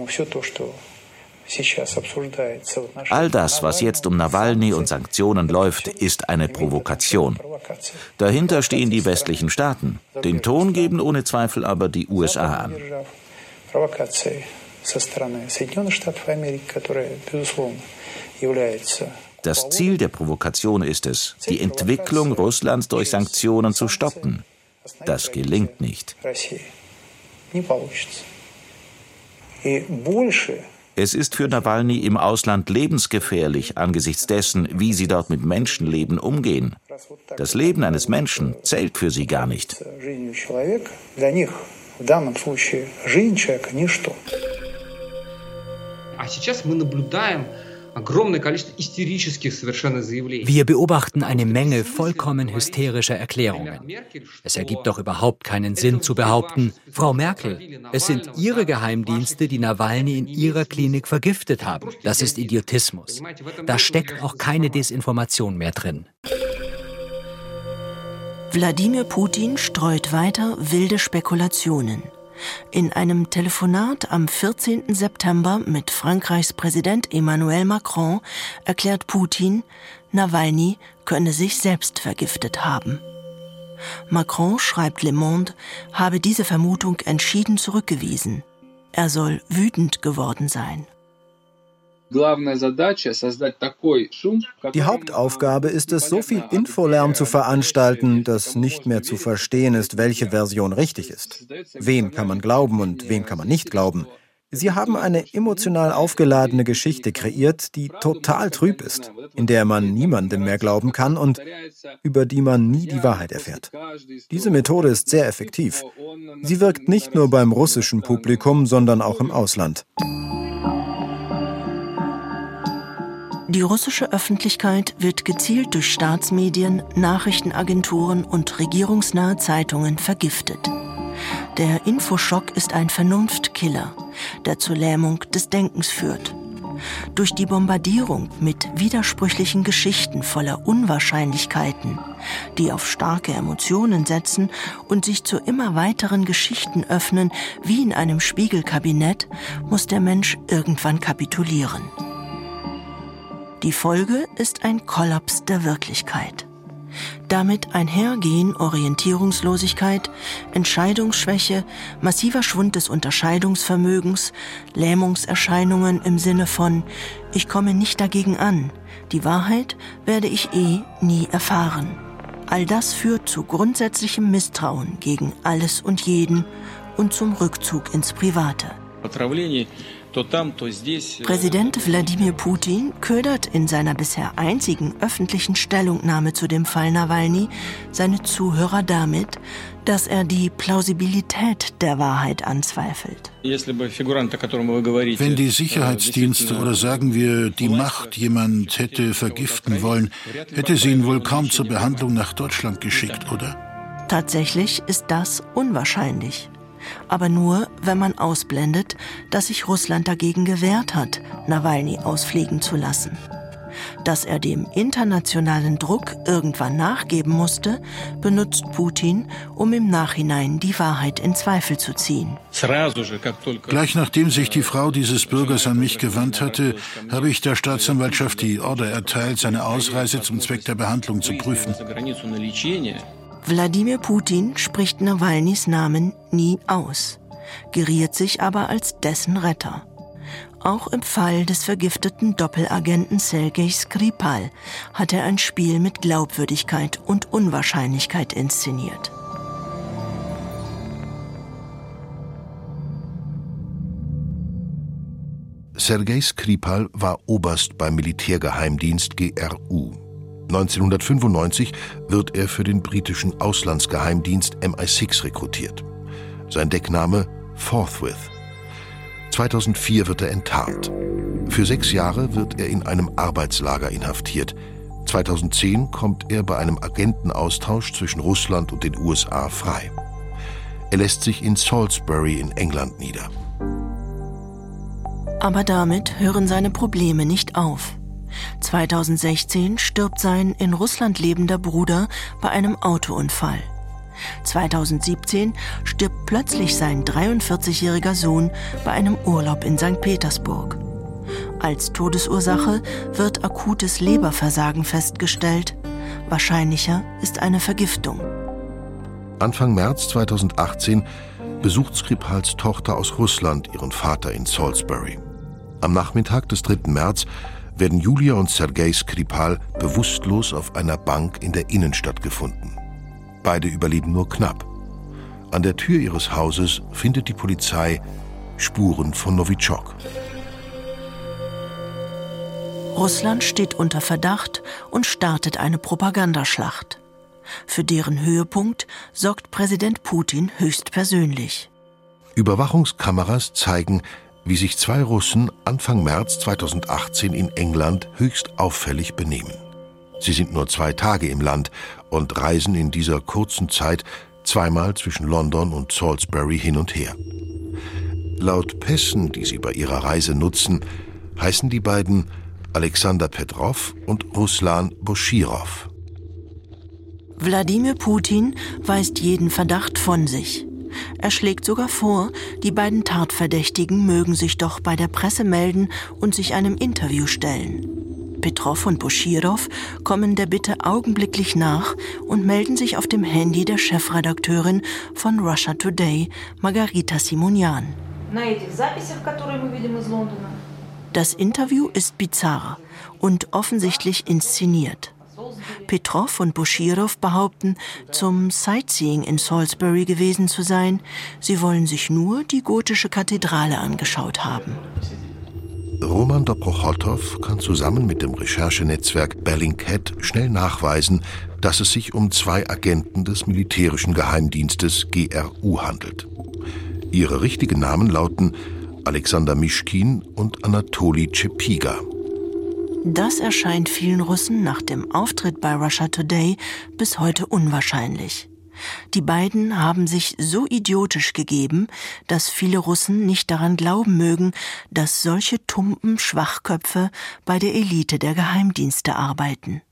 All das, was jetzt um Nawalny und Sanktionen läuft, ist eine Provokation. Dahinter stehen die westlichen Staaten. Den Ton geben ohne Zweifel aber die USA an. Das Ziel der Provokation ist es, die Entwicklung Russlands durch Sanktionen zu stoppen. Das gelingt nicht. Es ist für Nawalny im Ausland lebensgefährlich angesichts dessen, wie sie dort mit Menschenleben umgehen. Das Leben eines Menschen zählt für sie gar nicht. А сейчас мы наблюдаем wir beobachten eine Menge vollkommen hysterischer Erklärungen. Es ergibt doch überhaupt keinen Sinn zu behaupten, Frau Merkel, es sind Ihre Geheimdienste, die Nawalny in Ihrer Klinik vergiftet haben. Das ist Idiotismus. Da steckt auch keine Desinformation mehr drin. Wladimir Putin streut weiter wilde Spekulationen. In einem Telefonat am 14. September mit Frankreichs Präsident Emmanuel Macron erklärt Putin, Nawalny könne sich selbst vergiftet haben. Macron schreibt Le Monde, habe diese Vermutung entschieden zurückgewiesen. Er soll wütend geworden sein. Die Hauptaufgabe ist es, so viel Infolärm zu veranstalten, dass nicht mehr zu verstehen ist, welche Version richtig ist. Wem kann man glauben und wem kann man nicht glauben? Sie haben eine emotional aufgeladene Geschichte kreiert, die total trüb ist, in der man niemandem mehr glauben kann und über die man nie die Wahrheit erfährt. Diese Methode ist sehr effektiv. Sie wirkt nicht nur beim russischen Publikum, sondern auch im Ausland. Die russische Öffentlichkeit wird gezielt durch Staatsmedien, Nachrichtenagenturen und regierungsnahe Zeitungen vergiftet. Der Infoschock ist ein Vernunftkiller, der zur Lähmung des Denkens führt. Durch die Bombardierung mit widersprüchlichen Geschichten voller Unwahrscheinlichkeiten, die auf starke Emotionen setzen und sich zu immer weiteren Geschichten öffnen, wie in einem Spiegelkabinett, muss der Mensch irgendwann kapitulieren. Die Folge ist ein Kollaps der Wirklichkeit. Damit einhergehen Orientierungslosigkeit, Entscheidungsschwäche, massiver Schwund des Unterscheidungsvermögens, Lähmungserscheinungen im Sinne von ich komme nicht dagegen an, die Wahrheit werde ich eh nie erfahren. All das führt zu grundsätzlichem Misstrauen gegen alles und jeden und zum Rückzug ins Private. Э, Präsident Wladimir Putin ködert in seiner bisher einzigen öffentlichen Stellungnahme zu dem Fall Nawalny seine Zuhörer damit, dass er die Plausibilität der Wahrheit anzweifelt. Wenn die Sicherheitsdienste oder sagen wir die Macht jemand hätte vergiften wollen, hätte sie ihn wohl kaum zur Behandlung nach Deutschland geschickt, oder? Tatsächlich ist das unwahrscheinlich aber nur, wenn man ausblendet, dass sich Russland dagegen gewehrt hat, Nawalny ausfliegen zu lassen. Dass er dem internationalen Druck irgendwann nachgeben musste, benutzt Putin, um im Nachhinein die Wahrheit in Zweifel zu ziehen. Gleich nachdem sich die Frau dieses Bürgers an mich gewandt hatte, habe ich der Staatsanwaltschaft die Order erteilt, seine Ausreise zum Zweck der Behandlung zu prüfen. Wladimir Putin spricht Nawalnys Namen nie aus, geriert sich aber als dessen Retter. Auch im Fall des vergifteten Doppelagenten Sergei Skripal hat er ein Spiel mit Glaubwürdigkeit und Unwahrscheinlichkeit inszeniert. Sergei Skripal war Oberst beim Militärgeheimdienst GRU 1995 wird er für den britischen Auslandsgeheimdienst MI6 rekrutiert. Sein Deckname Forthwith. 2004 wird er enttarnt. Für sechs Jahre wird er in einem Arbeitslager inhaftiert. 2010 kommt er bei einem Agentenaustausch zwischen Russland und den USA frei. Er lässt sich in Salisbury in England nieder. Aber damit hören seine Probleme nicht auf. 2016 stirbt sein in Russland lebender Bruder bei einem Autounfall. 2017 stirbt plötzlich sein 43-jähriger Sohn bei einem Urlaub in St. Petersburg. Als Todesursache wird akutes Leberversagen festgestellt. Wahrscheinlicher ist eine Vergiftung. Anfang März 2018 besucht Skripals Tochter aus Russland ihren Vater in Salisbury. Am Nachmittag des 3. März werden Julia und Sergei Skripal bewusstlos auf einer Bank in der Innenstadt gefunden. Beide überleben nur knapp. An der Tür ihres Hauses findet die Polizei Spuren von Novichok. Russland steht unter Verdacht und startet eine Propagandaschlacht. Für deren Höhepunkt sorgt Präsident Putin höchstpersönlich. Überwachungskameras zeigen, wie sich zwei Russen Anfang März 2018 in England höchst auffällig benehmen. Sie sind nur zwei Tage im Land und reisen in dieser kurzen Zeit zweimal zwischen London und Salisbury hin und her. Laut Pässen, die sie bei ihrer Reise nutzen, heißen die beiden Alexander Petrov und Ruslan Boschirov. Wladimir Putin weist jeden Verdacht von sich. Er schlägt sogar vor, die beiden Tatverdächtigen mögen sich doch bei der Presse melden und sich einem Interview stellen. Petrov und Boschirov kommen der Bitte augenblicklich nach und melden sich auf dem Handy der Chefredakteurin von Russia Today, Margarita Simonian. Das Interview ist bizarr und offensichtlich inszeniert. Petrov und Buschirov behaupten, zum Sightseeing in Salisbury gewesen zu sein. Sie wollen sich nur die gotische Kathedrale angeschaut haben. Roman Dobrochotow kann zusammen mit dem Recherchenetzwerk Bellingcat schnell nachweisen, dass es sich um zwei Agenten des militärischen Geheimdienstes GRU handelt. Ihre richtigen Namen lauten Alexander Mischkin und Anatoli Chepiga. Das erscheint vielen Russen nach dem Auftritt bei Russia Today bis heute unwahrscheinlich. Die beiden haben sich so idiotisch gegeben, dass viele Russen nicht daran glauben mögen, dass solche tumpen Schwachköpfe bei der Elite der Geheimdienste arbeiten.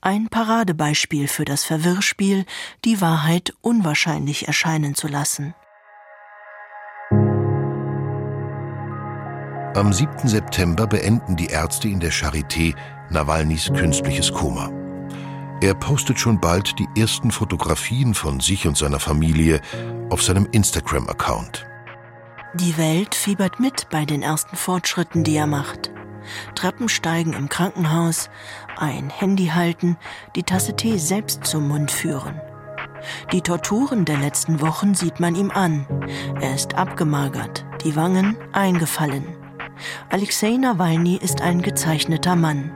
Ein Paradebeispiel für das Verwirrspiel, die Wahrheit unwahrscheinlich erscheinen zu lassen. Am 7. September beenden die Ärzte in der Charité Nawalnys künstliches Koma. Er postet schon bald die ersten Fotografien von sich und seiner Familie auf seinem Instagram-Account. Die Welt fiebert mit bei den ersten Fortschritten, die er macht. Treppensteigen im Krankenhaus, ein Handy halten, die Tasse Tee selbst zum Mund führen. Die Torturen der letzten Wochen sieht man ihm an. Er ist abgemagert, die Wangen eingefallen. Alexei Nawalny ist ein gezeichneter Mann.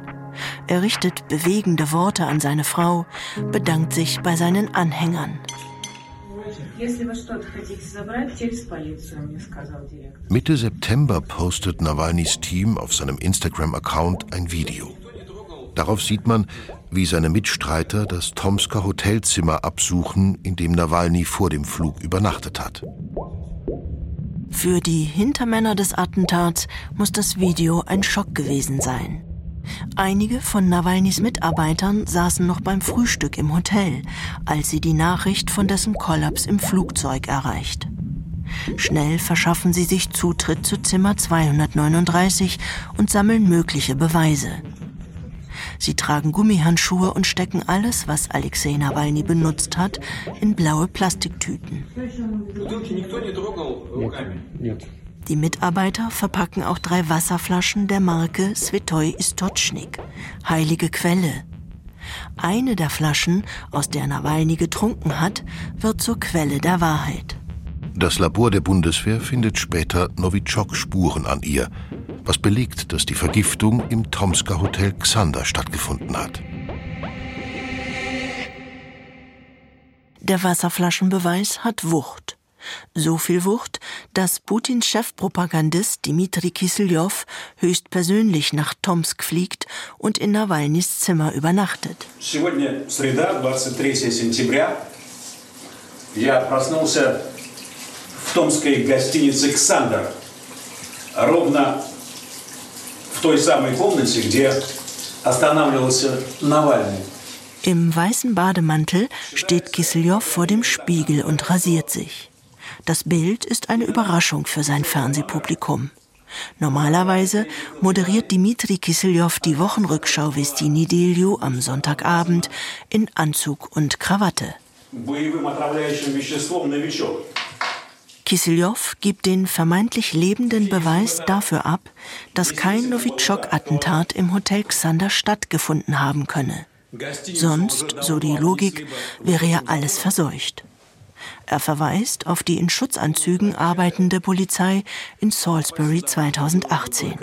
Er richtet bewegende Worte an seine Frau, bedankt sich bei seinen Anhängern. Mitte September postet Nawalnys Team auf seinem Instagram-Account ein Video. Darauf sieht man, wie seine Mitstreiter das Tomsker Hotelzimmer absuchen, in dem Nawalny vor dem Flug übernachtet hat. Für die Hintermänner des Attentats muss das Video ein Schock gewesen sein. Einige von Nawalnys Mitarbeitern saßen noch beim Frühstück im Hotel, als sie die Nachricht von dessen Kollaps im Flugzeug erreicht. Schnell verschaffen sie sich Zutritt zu Zimmer 239 und sammeln mögliche Beweise. Sie tragen Gummihandschuhe und stecken alles, was Alexei Nawalny benutzt hat, in blaue Plastiktüten. Die Mitarbeiter verpacken auch drei Wasserflaschen der Marke Svetoy Istochnik, heilige Quelle. Eine der Flaschen, aus der Nawalny getrunken hat, wird zur Quelle der Wahrheit. Das Labor der Bundeswehr findet später Novichok-Spuren an ihr, was belegt, dass die Vergiftung im Tomsker Hotel Xander stattgefunden hat. Der Wasserflaschenbeweis hat Wucht. So viel Wucht, dass Putins Chefpropagandist Dmitri Kisseljow höchstpersönlich nach Tomsk fliegt und in Nawalnys Zimmer übernachtet. Сегодня среда, 23 сентября. Я проснулся в томской гостинице «Ксандр». Ровно в той самой комнате, где останавливался Навальный. Im weißen Bademantel steht Kisseljow vor dem Spiegel und rasiert sich. Das Bild ist eine Überraschung für sein Fernsehpublikum. Normalerweise moderiert Dimitri Kisseljow die Wochenrückschau Vestini Delio am Sonntagabend in Anzug und Krawatte. Kisseljow gibt den vermeintlich lebenden Beweis dafür ab, dass kein Novichok-Attentat im Hotel Xander stattgefunden haben könne. Sonst, so die Logik, wäre ja alles verseucht. Er verweist auf die in Schutzanzügen arbeitende Polizei in Salisbury 2018.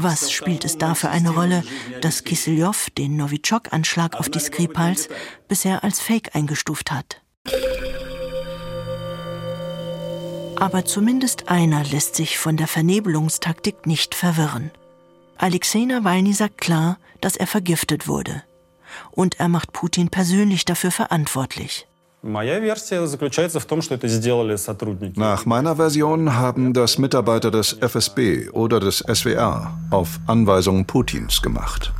Was spielt es da für eine Rolle, dass Kisseljow den Novichok-Anschlag auf die Skripals bisher als Fake eingestuft hat? Aber zumindest einer lässt sich von der Vernebelungstaktik nicht verwirren. Alexei Nawalny sagt klar, dass er vergiftet wurde und er macht Putin persönlich dafür verantwortlich. Nach meiner Version haben das Mitarbeiter des FSB oder des SWR auf Anweisung Putins gemacht.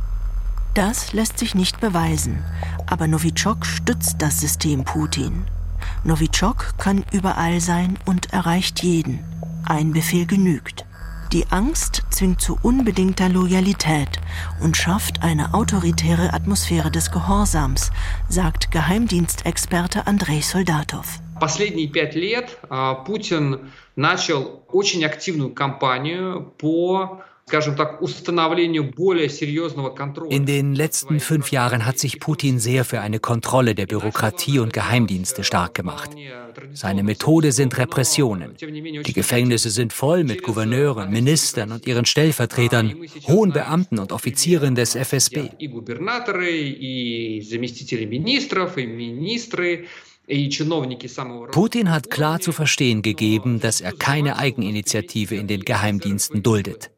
Das lässt sich nicht beweisen, aber Novichok stützt das System Putin. Novichok kann überall sein und erreicht jeden. Ein Befehl genügt. Die Angst zwingt zu unbedingter Loyalität und schafft eine autoritäre Atmosphäre des Gehorsams, sagt Geheimdienstexperte Andrei Soldatov. Последние пять лет Путин начал очень активную кампанию по in den letzten fünf Jahren hat sich Putin sehr für eine Kontrolle der Bürokratie und Geheimdienste stark gemacht. Seine Methode sind Repressionen. Die Gefängnisse sind voll mit Gouverneuren, Ministern und ihren Stellvertretern, hohen Beamten und Offizieren des FSB. Putin hat klar zu verstehen gegeben, dass er keine Eigeninitiative in den Geheimdiensten duldet.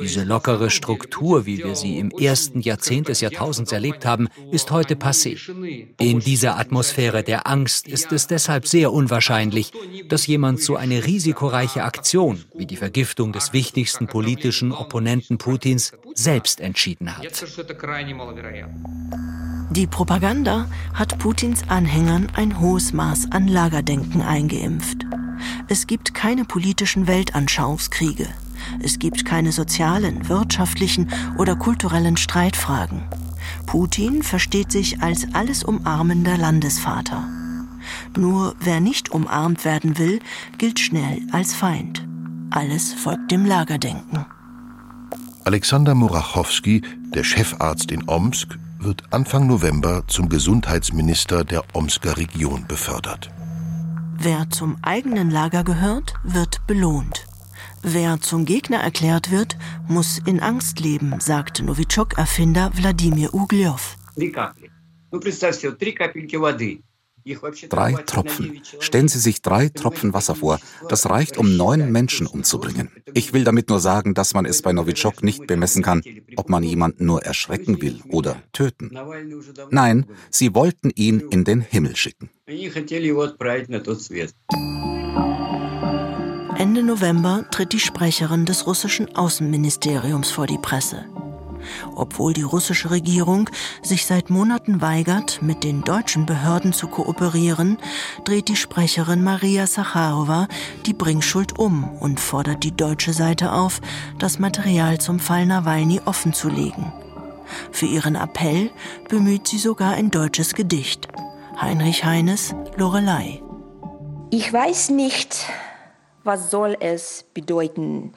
Diese lockere Struktur, wie wir sie im ersten Jahrzehnt des Jahrtausends erlebt haben, ist heute passé. In dieser Atmosphäre der Angst ist es deshalb sehr unwahrscheinlich, dass jemand so eine risikoreiche Aktion wie die Vergiftung des wichtigsten politischen Opponenten Putins selbst entschieden hat. Die Propaganda hat Putins Anhängern ein hohes Maß an Lagerdenken eingeimpft. Es gibt keine politischen Weltanschauungskriege. Es gibt keine sozialen, wirtschaftlichen oder kulturellen Streitfragen. Putin versteht sich als alles umarmender Landesvater. Nur wer nicht umarmt werden will, gilt schnell als Feind. Alles folgt dem Lagerdenken. Alexander Murachowski, der Chefarzt in Omsk, wird Anfang November zum Gesundheitsminister der Omsker Region befördert. Wer zum eigenen Lager gehört, wird belohnt. Wer zum Gegner erklärt wird, muss in Angst leben, sagt Novichok-Erfinder Wladimir Ugljow. Drei Tropfen. Stellen Sie sich drei Tropfen Wasser vor. Das reicht, um neun Menschen umzubringen. Ich will damit nur sagen, dass man es bei Novichok nicht bemessen kann, ob man jemanden nur erschrecken will oder töten. Nein, sie wollten ihn in den Himmel schicken. Ende November tritt die Sprecherin des russischen Außenministeriums vor die Presse. Obwohl die russische Regierung sich seit Monaten weigert, mit den deutschen Behörden zu kooperieren, dreht die Sprecherin Maria Sacharowa die Bringschuld um und fordert die deutsche Seite auf, das Material zum Fall Nawalny offenzulegen. Für ihren Appell bemüht sie sogar ein deutsches Gedicht. Heinrich Heines Lorelei. Ich weiß nicht, was soll es bedeuten,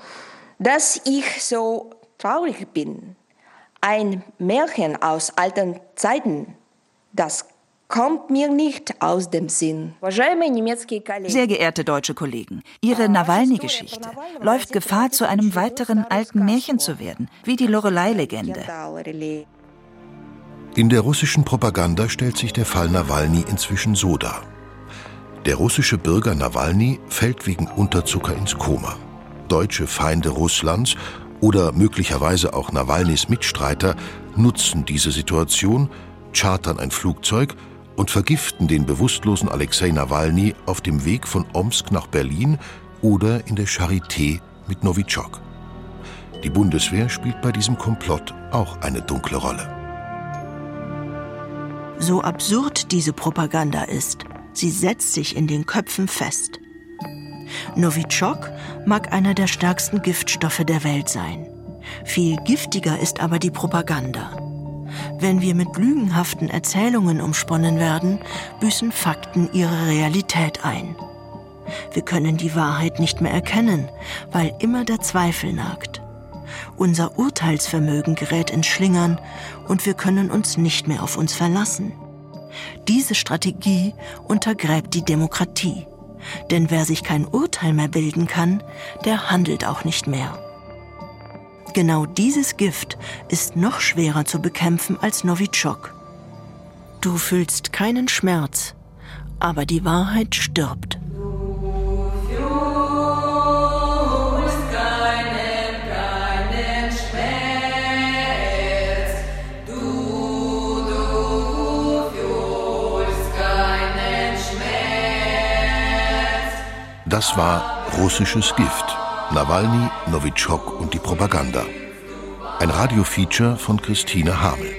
dass ich so traurig bin. Ein Märchen aus alten Zeiten, das kommt mir nicht aus dem Sinn. Sehr geehrte deutsche Kollegen, Ihre Nawalny-Geschichte läuft Gefahr, zu einem weiteren alten Märchen zu werden, wie die Lorelei-Legende. In der russischen Propaganda stellt sich der Fall Nawalny inzwischen so dar. Der russische Bürger Nawalny fällt wegen Unterzucker ins Koma. Deutsche Feinde Russlands oder möglicherweise auch Nawalnys Mitstreiter nutzen diese Situation, chartern ein Flugzeug und vergiften den bewusstlosen Alexei Nawalny auf dem Weg von Omsk nach Berlin oder in der Charité mit Novichok. Die Bundeswehr spielt bei diesem Komplott auch eine dunkle Rolle. So absurd diese Propaganda ist, sie setzt sich in den Köpfen fest. Novichok mag einer der stärksten Giftstoffe der Welt sein. Viel giftiger ist aber die Propaganda. Wenn wir mit lügenhaften Erzählungen umsponnen werden, büßen Fakten ihre Realität ein. Wir können die Wahrheit nicht mehr erkennen, weil immer der Zweifel nagt. Unser Urteilsvermögen gerät ins Schlingern und wir können uns nicht mehr auf uns verlassen. Diese Strategie untergräbt die Demokratie. Denn wer sich kein Urteil mehr bilden kann, der handelt auch nicht mehr. Genau dieses Gift ist noch schwerer zu bekämpfen als Novichok. Du fühlst keinen Schmerz, aber die Wahrheit stirbt. Das war russisches Gift. Nawalny, Novichok und die Propaganda. Ein Radiofeature von Christine Hamel.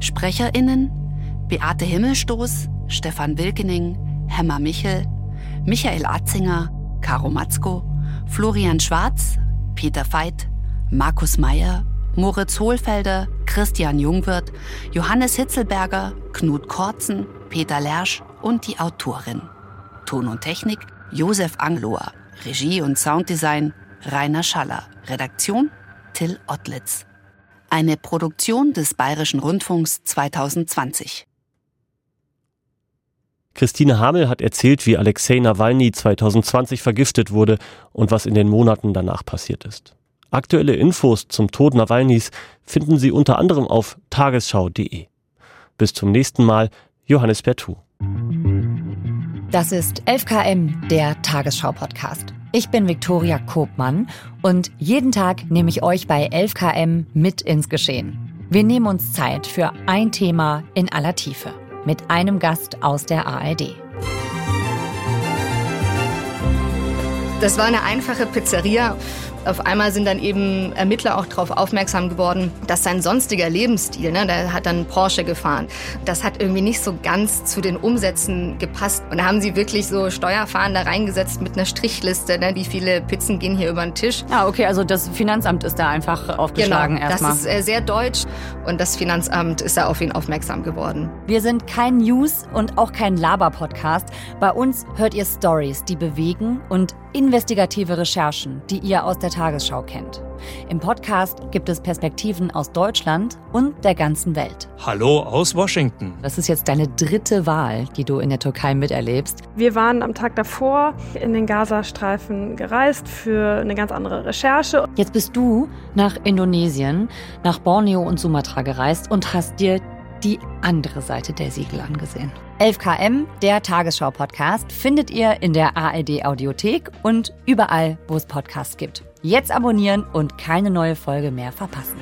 SprecherInnen Beate Himmelstoß, Stefan Wilkening, Hemmer Michel, Michael Atzinger, Caro Matzko, Florian Schwarz, Peter Veit, Markus Meyer, Moritz Hohlfelder, Christian Jungwirth, Johannes Hitzelberger, Knut Korzen, Peter Lersch und die Autorin. Ton und Technik Josef Angloa, Regie und Sounddesign Rainer Schaller, Redaktion Till Ottlitz. Eine Produktion des Bayerischen Rundfunks 2020. Christine Hamel hat erzählt, wie Alexei Nawalny 2020 vergiftet wurde und was in den Monaten danach passiert ist. Aktuelle Infos zum Tod Nawalnys finden Sie unter anderem auf tagesschau.de. Bis zum nächsten Mal, Johannes Bertou. Das ist 11KM, der Tagesschau-Podcast. Ich bin Viktoria Kobmann und jeden Tag nehme ich euch bei 11KM mit ins Geschehen. Wir nehmen uns Zeit für ein Thema in aller Tiefe mit einem Gast aus der ARD. Das war eine einfache Pizzeria auf einmal sind dann eben Ermittler auch darauf aufmerksam geworden, dass sein sonstiger Lebensstil, ne, der hat dann Porsche gefahren, das hat irgendwie nicht so ganz zu den Umsätzen gepasst. Und da haben sie wirklich so Steuerfahren da reingesetzt mit einer Strichliste, ne, wie viele Pizzen gehen hier über den Tisch. Ah, okay, also das Finanzamt ist da einfach aufgeschlagen genau, erstmal. Das ist äh, sehr deutsch und das Finanzamt ist da auf ihn aufmerksam geworden. Wir sind kein News- und auch kein Laber-Podcast. Bei uns hört ihr Stories, die bewegen und investigative Recherchen, die ihr aus der Tagesschau kennt. Im Podcast gibt es Perspektiven aus Deutschland und der ganzen Welt. Hallo aus Washington. Das ist jetzt deine dritte Wahl, die du in der Türkei miterlebst. Wir waren am Tag davor in den Gazastreifen gereist für eine ganz andere Recherche. Jetzt bist du nach Indonesien, nach Borneo und Sumatra gereist und hast dir die andere Seite der Siegel angesehen. 11KM, der Tagesschau-Podcast, findet ihr in der ARD-Audiothek und überall, wo es Podcasts gibt. Jetzt abonnieren und keine neue Folge mehr verpassen.